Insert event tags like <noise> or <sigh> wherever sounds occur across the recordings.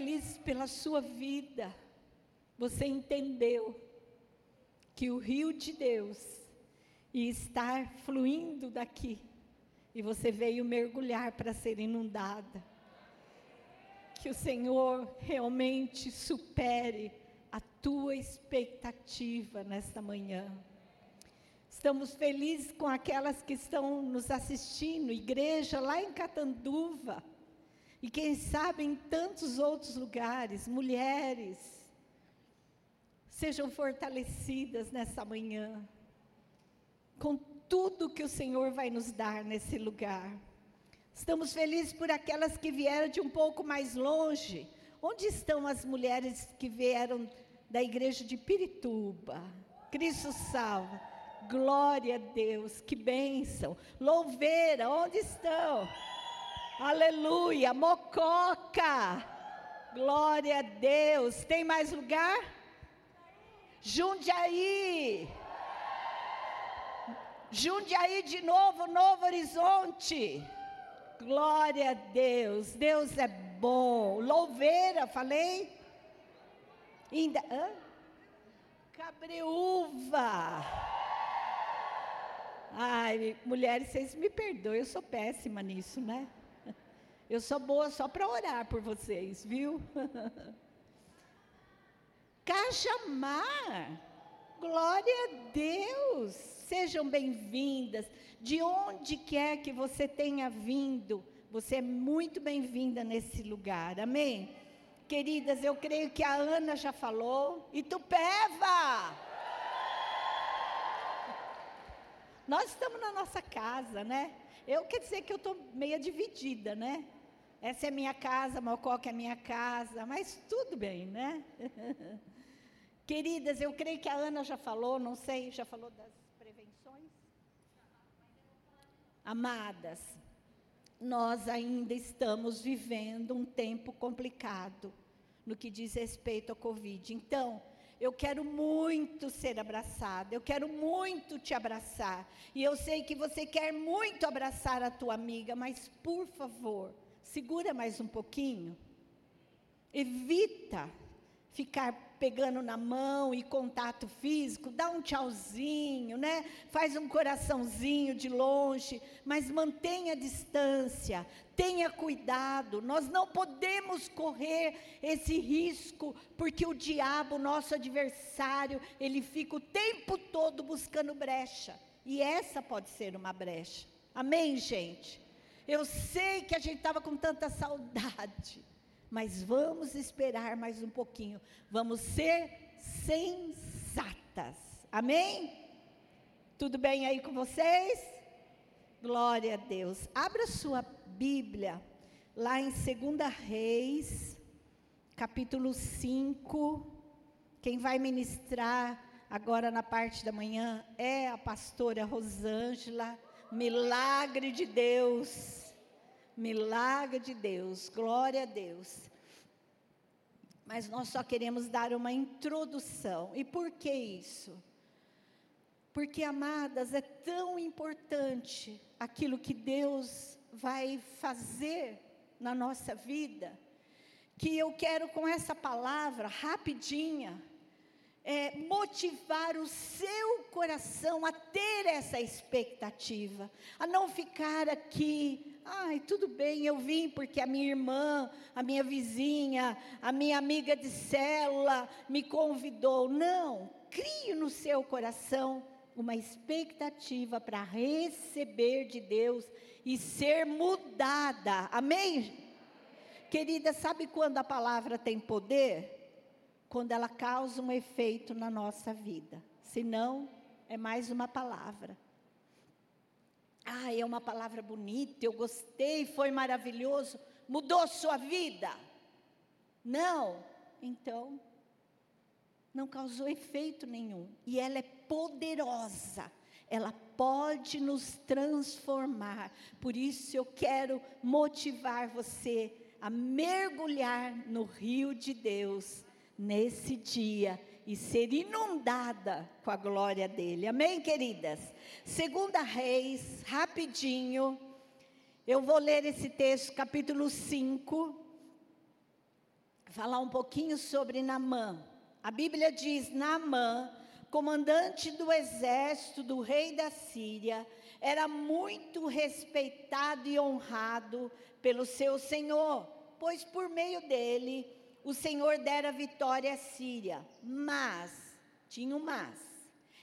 feliz pela sua vida. Você entendeu que o rio de Deus ia estar fluindo daqui e você veio mergulhar para ser inundada. Que o Senhor realmente supere a tua expectativa nesta manhã. Estamos felizes com aquelas que estão nos assistindo, igreja lá em Catanduva, e quem sabe em tantos outros lugares, mulheres, sejam fortalecidas nessa manhã, com tudo que o Senhor vai nos dar nesse lugar. Estamos felizes por aquelas que vieram de um pouco mais longe. Onde estão as mulheres que vieram da igreja de Pirituba? Cristo salva. Glória a Deus, que bênção. Louveira, onde estão? Aleluia, Mococa. Glória a Deus. Tem mais lugar? Jundiaí. Jundiaí de novo, Novo Horizonte. Glória a Deus. Deus é bom. Louveira, falei? Ainda, hã? Cabreúva. Ai, mulheres, vocês me perdoem, eu sou péssima nisso, né? Eu sou boa só para orar por vocês, viu? <laughs> Cajamar, glória a Deus, sejam bem-vindas, de onde quer que você tenha vindo, você é muito bem-vinda nesse lugar, amém? Queridas, eu creio que a Ana já falou, Itupeva! Nós estamos na nossa casa, né? Eu quer dizer que eu estou meia dividida, né? Essa é minha casa, Mococa é minha casa, mas tudo bem, né? <laughs> Queridas, eu creio que a Ana já falou, não sei, já falou das prevenções? Amadas, nós ainda estamos vivendo um tempo complicado no que diz respeito ao Covid. Então, eu quero muito ser abraçada, eu quero muito te abraçar. E eu sei que você quer muito abraçar a tua amiga, mas por favor, segura mais um pouquinho. Evita ficar pegando na mão e contato físico, dá um tchauzinho, né? Faz um coraçãozinho de longe, mas mantenha a distância, tenha cuidado. Nós não podemos correr esse risco, porque o diabo, nosso adversário, ele fica o tempo todo buscando brecha. E essa pode ser uma brecha. Amém, gente? Eu sei que a gente estava com tanta saudade mas vamos esperar mais um pouquinho. Vamos ser sensatas. Amém? Tudo bem aí com vocês? Glória a Deus. Abra sua Bíblia lá em 2 Reis, capítulo 5. Quem vai ministrar agora na parte da manhã é a pastora Rosângela. Milagre de Deus. Milagre de Deus, glória a Deus. Mas nós só queremos dar uma introdução. E por que isso? Porque, amadas, é tão importante aquilo que Deus vai fazer na nossa vida, que eu quero com essa palavra, rapidinha, é, motivar o seu coração a ter essa expectativa, a não ficar aqui Ai, tudo bem, eu vim porque a minha irmã, a minha vizinha, a minha amiga de célula me convidou. Não, crie no seu coração uma expectativa para receber de Deus e ser mudada. Amém? Querida, sabe quando a palavra tem poder? Quando ela causa um efeito na nossa vida. Se não, é mais uma palavra. Ah, é uma palavra bonita, eu gostei, foi maravilhoso. Mudou sua vida? Não. Então, não causou efeito nenhum. E ela é poderosa. Ela pode nos transformar. Por isso eu quero motivar você a mergulhar no rio de Deus nesse dia e ser inundada com a glória dele. Amém, queridas? Segunda Reis, rapidinho. Eu vou ler esse texto, capítulo 5. falar um pouquinho sobre Namã. A Bíblia diz: Namã, comandante do exército do rei da Síria, era muito respeitado e honrado pelo seu senhor, pois por meio dele o Senhor dera vitória à Síria. Mas, tinha um mas,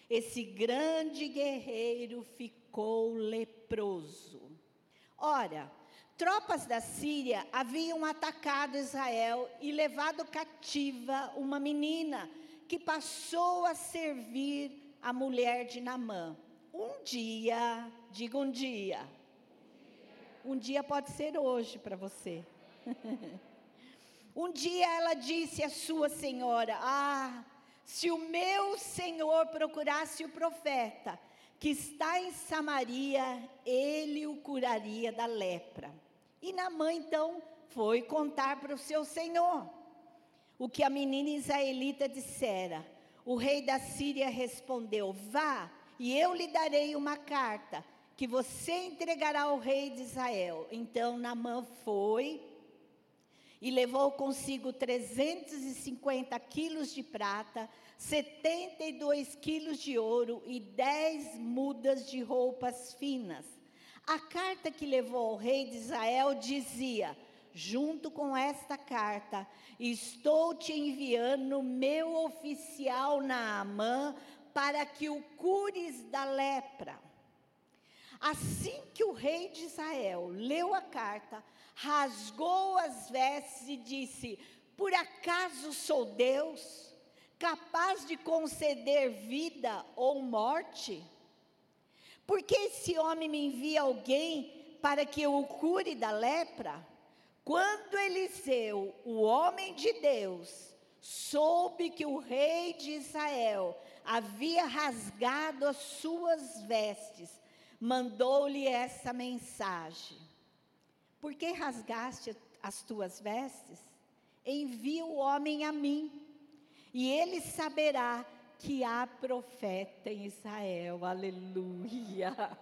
esse grande guerreiro ficou leproso. Ora, tropas da Síria haviam atacado Israel e levado cativa uma menina que passou a servir a mulher de Namã. Um dia, diga um dia. Um dia pode ser hoje para você. <laughs> um dia ela disse à sua senhora: Ah, se o meu senhor procurasse o profeta que está em Samaria, ele o curaria da lepra. E Namã então foi contar para o seu senhor o que a menina israelita dissera. O rei da Síria respondeu: Vá, e eu lhe darei uma carta que você entregará ao rei de Israel. Então Namã foi e levou consigo 350 quilos de prata, 72 quilos de ouro e 10 mudas de roupas finas. A carta que levou ao rei de Israel dizia: junto com esta carta, estou te enviando meu oficial Naamã para que o cures da lepra. Assim que o rei de Israel leu a carta, rasgou as vestes e disse: Por acaso sou Deus, capaz de conceder vida ou morte? Porque esse homem me envia alguém para que eu o cure da lepra? Quando Eliseu, o homem de Deus, soube que o rei de Israel havia rasgado as suas vestes, mandou-lhe essa mensagem: Por que rasgaste as tuas vestes? Envia o homem a mim, e ele saberá que há profeta em Israel, aleluia. <laughs>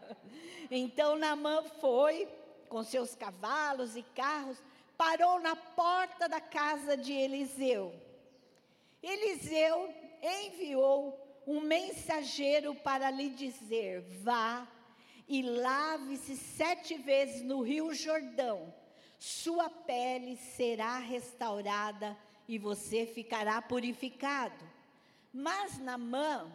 Então Naamã foi com seus cavalos e carros, parou na porta da casa de Eliseu. Eliseu enviou um mensageiro para lhe dizer: vá e lave-se sete vezes no rio Jordão, sua pele será restaurada e você ficará purificado. Mas Namã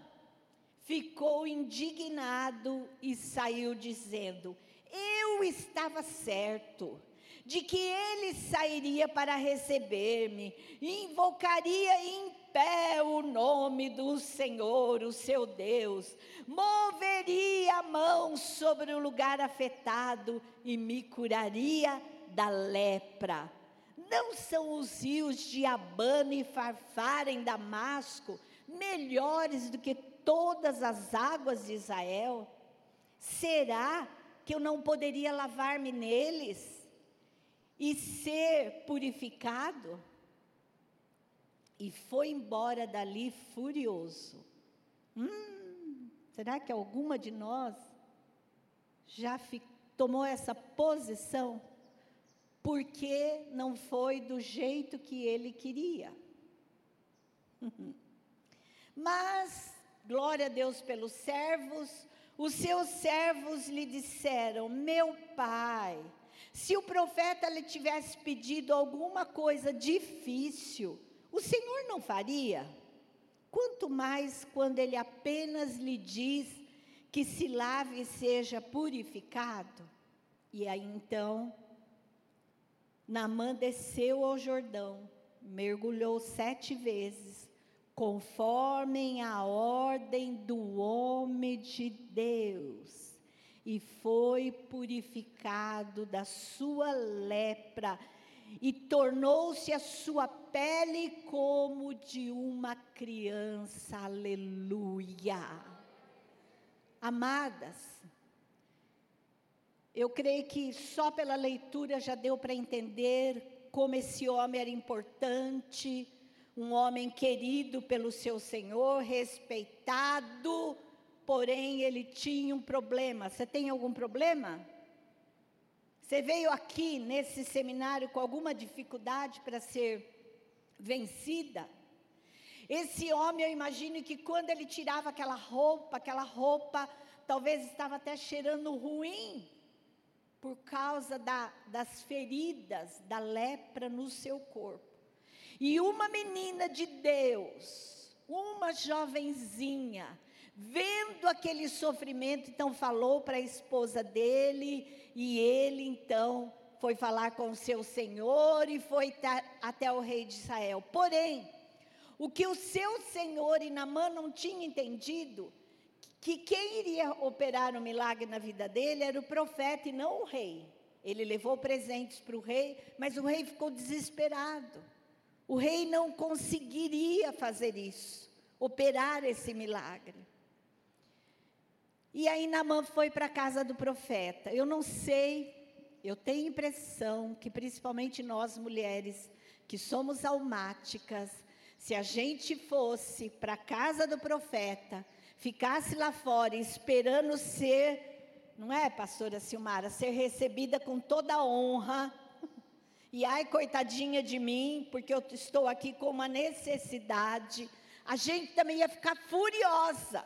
ficou indignado e saiu dizendo: Eu estava certo de que ele sairia para receber-me, invocaria em pé o nome do Senhor, o seu Deus, moveria a mão sobre o lugar afetado e me curaria da lepra. Não são os rios de Abana e Farfara em Damasco melhores do que todas as águas de Israel? Será que eu não poderia lavar-me neles e ser purificado? E foi embora dali furioso. Hum, será que alguma de nós já tomou essa posição? Porque não foi do jeito que ele queria. <laughs> Mas, glória a Deus pelos servos, os seus servos lhe disseram: Meu pai, se o profeta lhe tivesse pedido alguma coisa difícil, o Senhor não faria? Quanto mais quando ele apenas lhe diz que se lave e seja purificado. E aí então, Naamã desceu ao Jordão, mergulhou sete vezes conforme a ordem do homem de Deus, e foi purificado da sua lepra, e tornou-se a sua pele como de uma criança, aleluia. Amadas, eu creio que só pela leitura já deu para entender como esse homem era importante, um homem querido pelo seu Senhor, respeitado, porém ele tinha um problema. Você tem algum problema? Você veio aqui nesse seminário com alguma dificuldade para ser vencida. Esse homem, eu imagino que quando ele tirava aquela roupa, aquela roupa talvez estava até cheirando ruim, por causa da, das feridas da lepra no seu corpo. E uma menina de Deus, uma jovenzinha, vendo aquele sofrimento, então falou para a esposa dele, e ele então foi falar com seu senhor e foi até o rei de Israel. Porém, o que o seu senhor e Namã não tinha entendido, que quem iria operar o milagre na vida dele era o profeta e não o rei. Ele levou presentes para o rei, mas o rei ficou desesperado. O rei não conseguiria fazer isso, operar esse milagre. E aí Namã foi para a casa do profeta. Eu não sei, eu tenho impressão que principalmente nós mulheres que somos almáticas, se a gente fosse para a casa do profeta, ficasse lá fora esperando ser, não é, pastora Silmara, ser recebida com toda a honra, <laughs> e ai, coitadinha de mim, porque eu estou aqui com uma necessidade, a gente também ia ficar furiosa,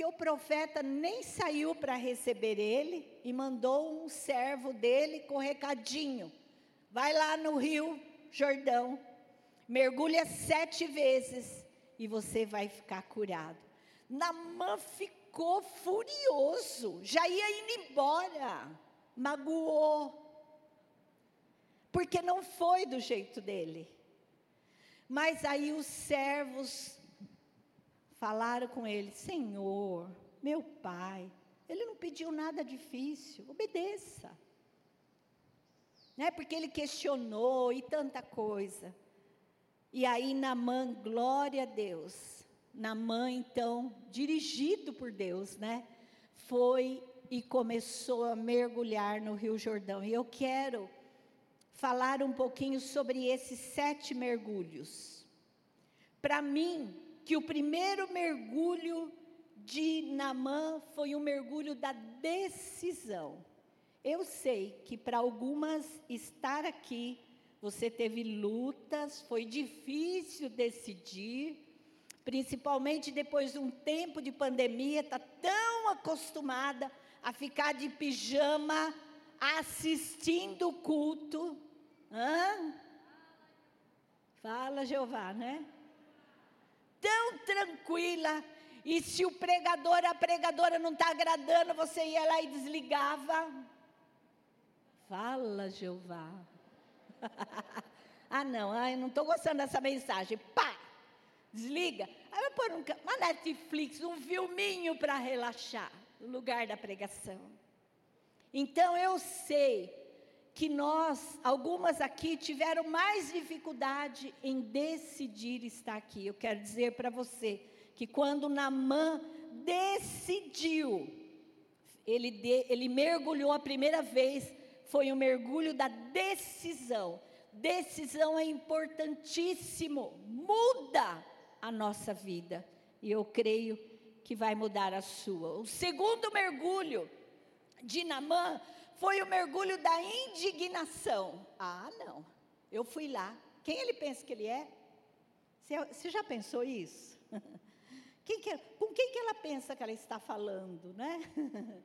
porque o profeta nem saiu para receber ele e mandou um servo dele com recadinho: vai lá no rio Jordão mergulha sete vezes e você vai ficar curado. Namã ficou furioso, já ia indo embora, magoou, porque não foi do jeito dele. Mas aí os servos falaram com ele: Senhor, meu pai, ele não pediu nada difícil, obedeça. Né? Porque ele questionou e tanta coisa. E aí Namã, glória a Deus. Namã, então, dirigido por Deus, né? Foi e começou a mergulhar no Rio Jordão. E eu quero falar um pouquinho sobre esses sete mergulhos. Para mim, que o primeiro mergulho de Namã foi um mergulho da decisão. Eu sei que para algumas estar aqui você teve lutas, foi difícil decidir, principalmente depois de um tempo de pandemia, está tão acostumada a ficar de pijama assistindo o culto. Hã? Fala, Jeová, né? Tão tranquila. E se o pregador, a pregadora não está agradando, você ia lá e desligava. Fala, Jeová. <laughs> ah, não, ah, eu não estou gostando dessa mensagem. Pá! Desliga. Aí eu pôr um, uma Netflix, um filminho para relaxar, no lugar da pregação. Então eu sei que nós, algumas aqui, tiveram mais dificuldade em decidir estar aqui. Eu quero dizer para você que quando Namã decidiu, ele, de, ele mergulhou a primeira vez foi o mergulho da decisão. Decisão é importantíssimo, muda a nossa vida. E eu creio que vai mudar a sua. O segundo mergulho de Namã foi o mergulho da indignação. Ah, não, eu fui lá. Quem ele pensa que ele é? Você já pensou isso? <laughs> Quem que, com quem que ela pensa que ela está falando, né? <laughs>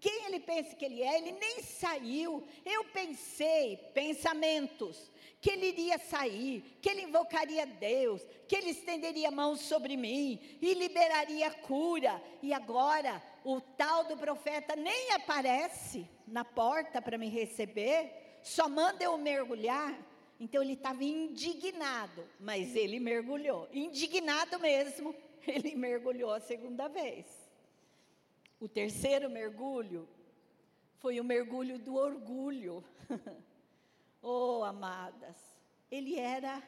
Quem ele pensa que ele é? Ele nem saiu. Eu pensei pensamentos que ele iria sair, que ele invocaria Deus, que ele estenderia mãos sobre mim e liberaria cura. E agora o tal do profeta nem aparece na porta para me receber, só manda eu mergulhar. Então ele estava indignado, mas ele mergulhou. Indignado mesmo, <laughs> ele mergulhou a segunda vez. O terceiro mergulho foi o mergulho do orgulho. <laughs> oh, amadas, ele era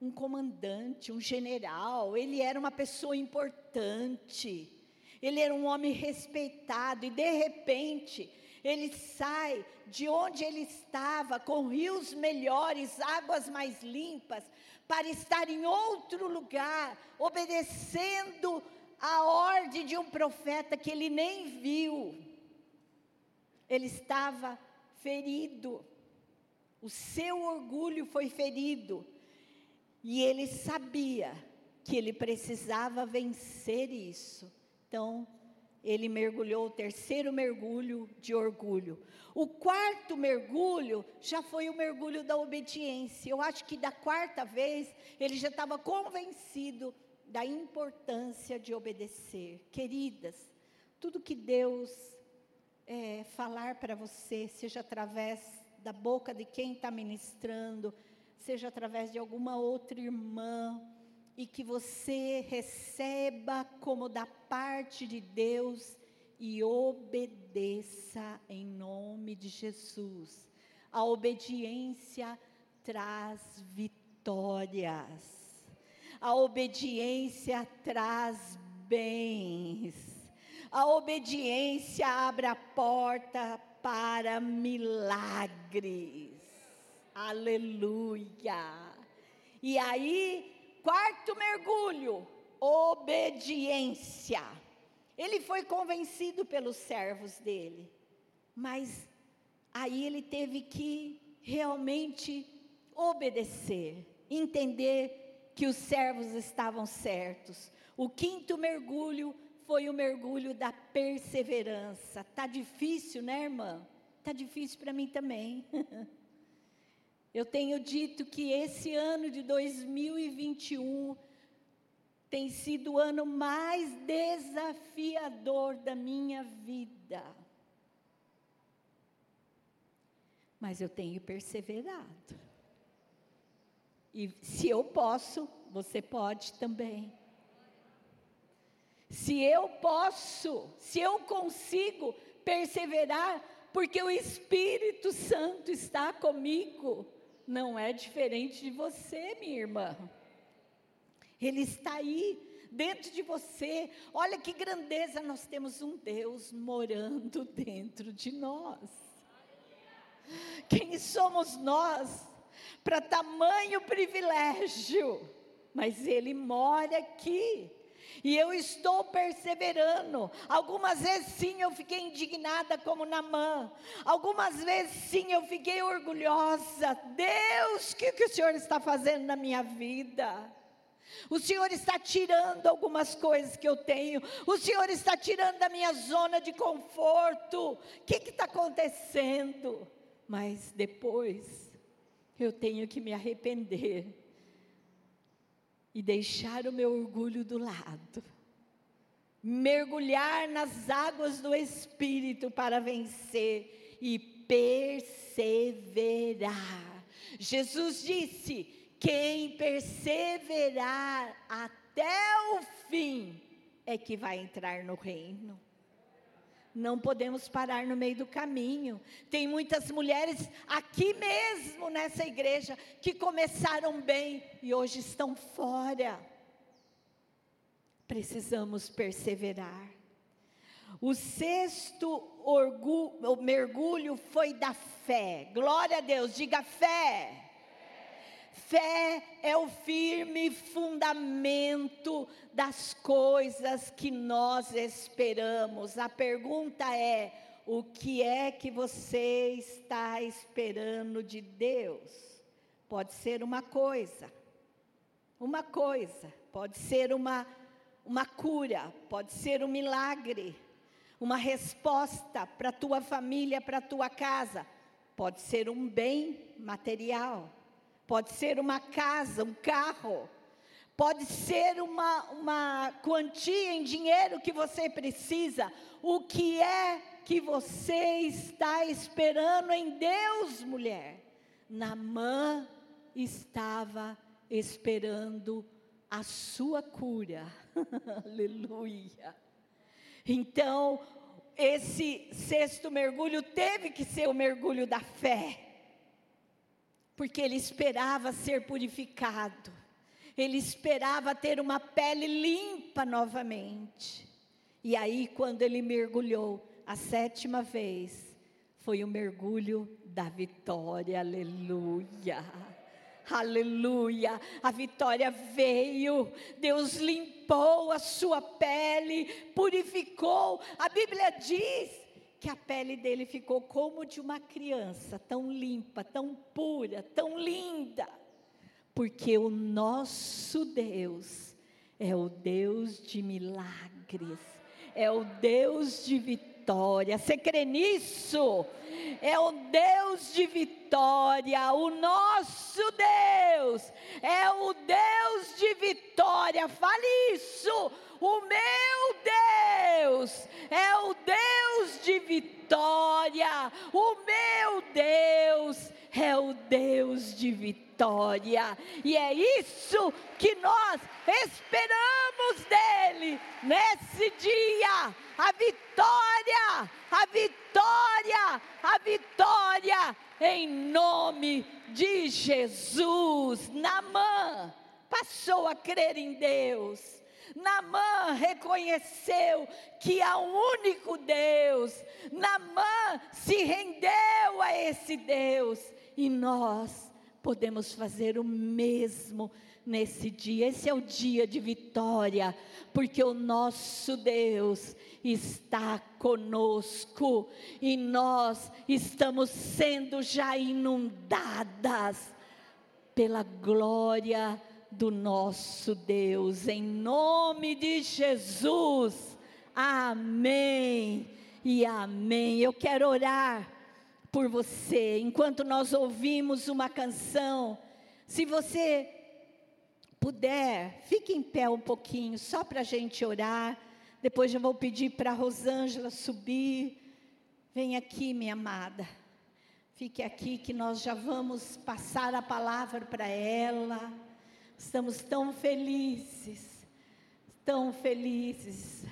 um comandante, um general, ele era uma pessoa importante, ele era um homem respeitado, e de repente, ele sai de onde ele estava, com rios melhores, águas mais limpas, para estar em outro lugar, obedecendo a ordem de um profeta que ele nem viu. Ele estava ferido. O seu orgulho foi ferido. E ele sabia que ele precisava vencer isso. Então, ele mergulhou o terceiro mergulho de orgulho. O quarto mergulho já foi o mergulho da obediência. Eu acho que da quarta vez ele já estava convencido da importância de obedecer. Queridas, tudo que Deus é, falar para você, seja através da boca de quem está ministrando, seja através de alguma outra irmã, e que você receba como da parte de Deus e obedeça em nome de Jesus. A obediência traz vitórias. A obediência traz bens. A obediência abre a porta para milagres. Aleluia. E aí Quarto mergulho, obediência. Ele foi convencido pelos servos dele, mas aí ele teve que realmente obedecer, entender que os servos estavam certos. O quinto mergulho foi o mergulho da perseverança. Tá difícil, né, irmã? Tá difícil para mim também. <laughs> Eu tenho dito que esse ano de 2021 tem sido o ano mais desafiador da minha vida. Mas eu tenho perseverado. E se eu posso, você pode também. Se eu posso, se eu consigo perseverar, porque o Espírito Santo está comigo não é diferente de você, minha irmã. Ele está aí dentro de você. Olha que grandeza, nós temos um Deus morando dentro de nós. Quem somos nós para tamanho privilégio? Mas Ele mora aqui. E eu estou perseverando. Algumas vezes sim eu fiquei indignada como Namã. Algumas vezes sim eu fiquei orgulhosa. Deus, o que, que o Senhor está fazendo na minha vida? O Senhor está tirando algumas coisas que eu tenho. O Senhor está tirando da minha zona de conforto. O que está acontecendo? Mas depois eu tenho que me arrepender e deixar o meu orgulho do lado, mergulhar nas águas do Espírito para vencer e perseverar. Jesus disse: quem perseverar até o fim é que vai entrar no reino. Não podemos parar no meio do caminho. Tem muitas mulheres aqui mesmo nessa igreja que começaram bem e hoje estão fora. Precisamos perseverar. O sexto orgulho, mergulho foi da fé. Glória a Deus, diga fé. Fé é o firme fundamento das coisas que nós esperamos. A pergunta é: o que é que você está esperando de Deus? Pode ser uma coisa, uma coisa, pode ser uma, uma cura, pode ser um milagre, uma resposta para a tua família, para a tua casa, pode ser um bem material pode ser uma casa, um carro, pode ser uma, uma quantia em dinheiro que você precisa. O que é que você está esperando em Deus, mulher? Namã estava esperando a sua cura. <laughs> Aleluia. Então, esse sexto mergulho teve que ser o mergulho da fé porque ele esperava ser purificado, ele esperava ter uma pele limpa novamente. E aí, quando ele mergulhou a sétima vez, foi o mergulho da vitória, aleluia. Aleluia, a vitória veio, Deus limpou a sua pele, purificou. A Bíblia diz que a pele dele ficou como de uma criança, tão limpa, tão pura, tão linda. porque o nosso Deus é o Deus de milagres, é o Deus de vitória. Você crê nisso? É o Deus de vitória, o nosso Deus é o Deus de vitória. Fale isso. O meu Deus é o Deus de vitória. O meu Deus é o Deus de vitória. E é isso que nós esperamos dele nesse dia. A vitória, a vitória, a vitória em nome de Jesus. Namã passou a crer em Deus. Namã reconheceu que há um único Deus. Namã se rendeu a esse Deus. E nós podemos fazer o mesmo nesse dia. Esse é o dia de vitória, porque o nosso Deus está conosco e nós estamos sendo já inundadas pela glória do nosso Deus, em nome de Jesus. Amém e amém. Eu quero orar por você, enquanto nós ouvimos uma canção. Se você puder, fique em pé um pouquinho, só para a gente orar. Depois eu vou pedir para Rosângela subir. Vem aqui, minha amada. Fique aqui que nós já vamos passar a palavra para ela. Estamos tão felizes, tão felizes.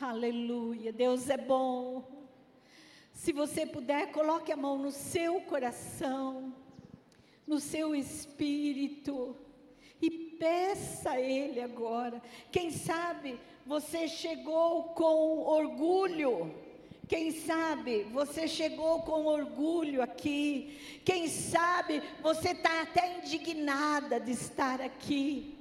Aleluia. Deus é bom. Se você puder, coloque a mão no seu coração, no seu espírito e peça a Ele agora. Quem sabe você chegou com orgulho. Quem sabe você chegou com orgulho aqui. Quem sabe você está até indignada de estar aqui.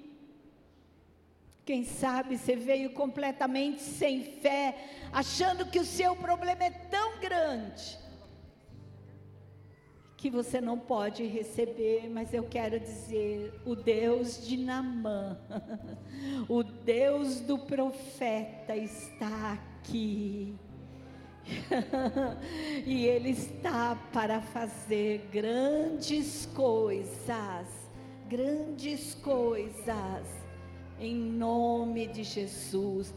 Quem sabe você veio completamente sem fé, achando que o seu problema é tão grande que você não pode receber, mas eu quero dizer: o Deus de Namã, <laughs> o Deus do profeta está aqui. <laughs> e Ele está para fazer grandes coisas, grandes coisas em nome de Jesus.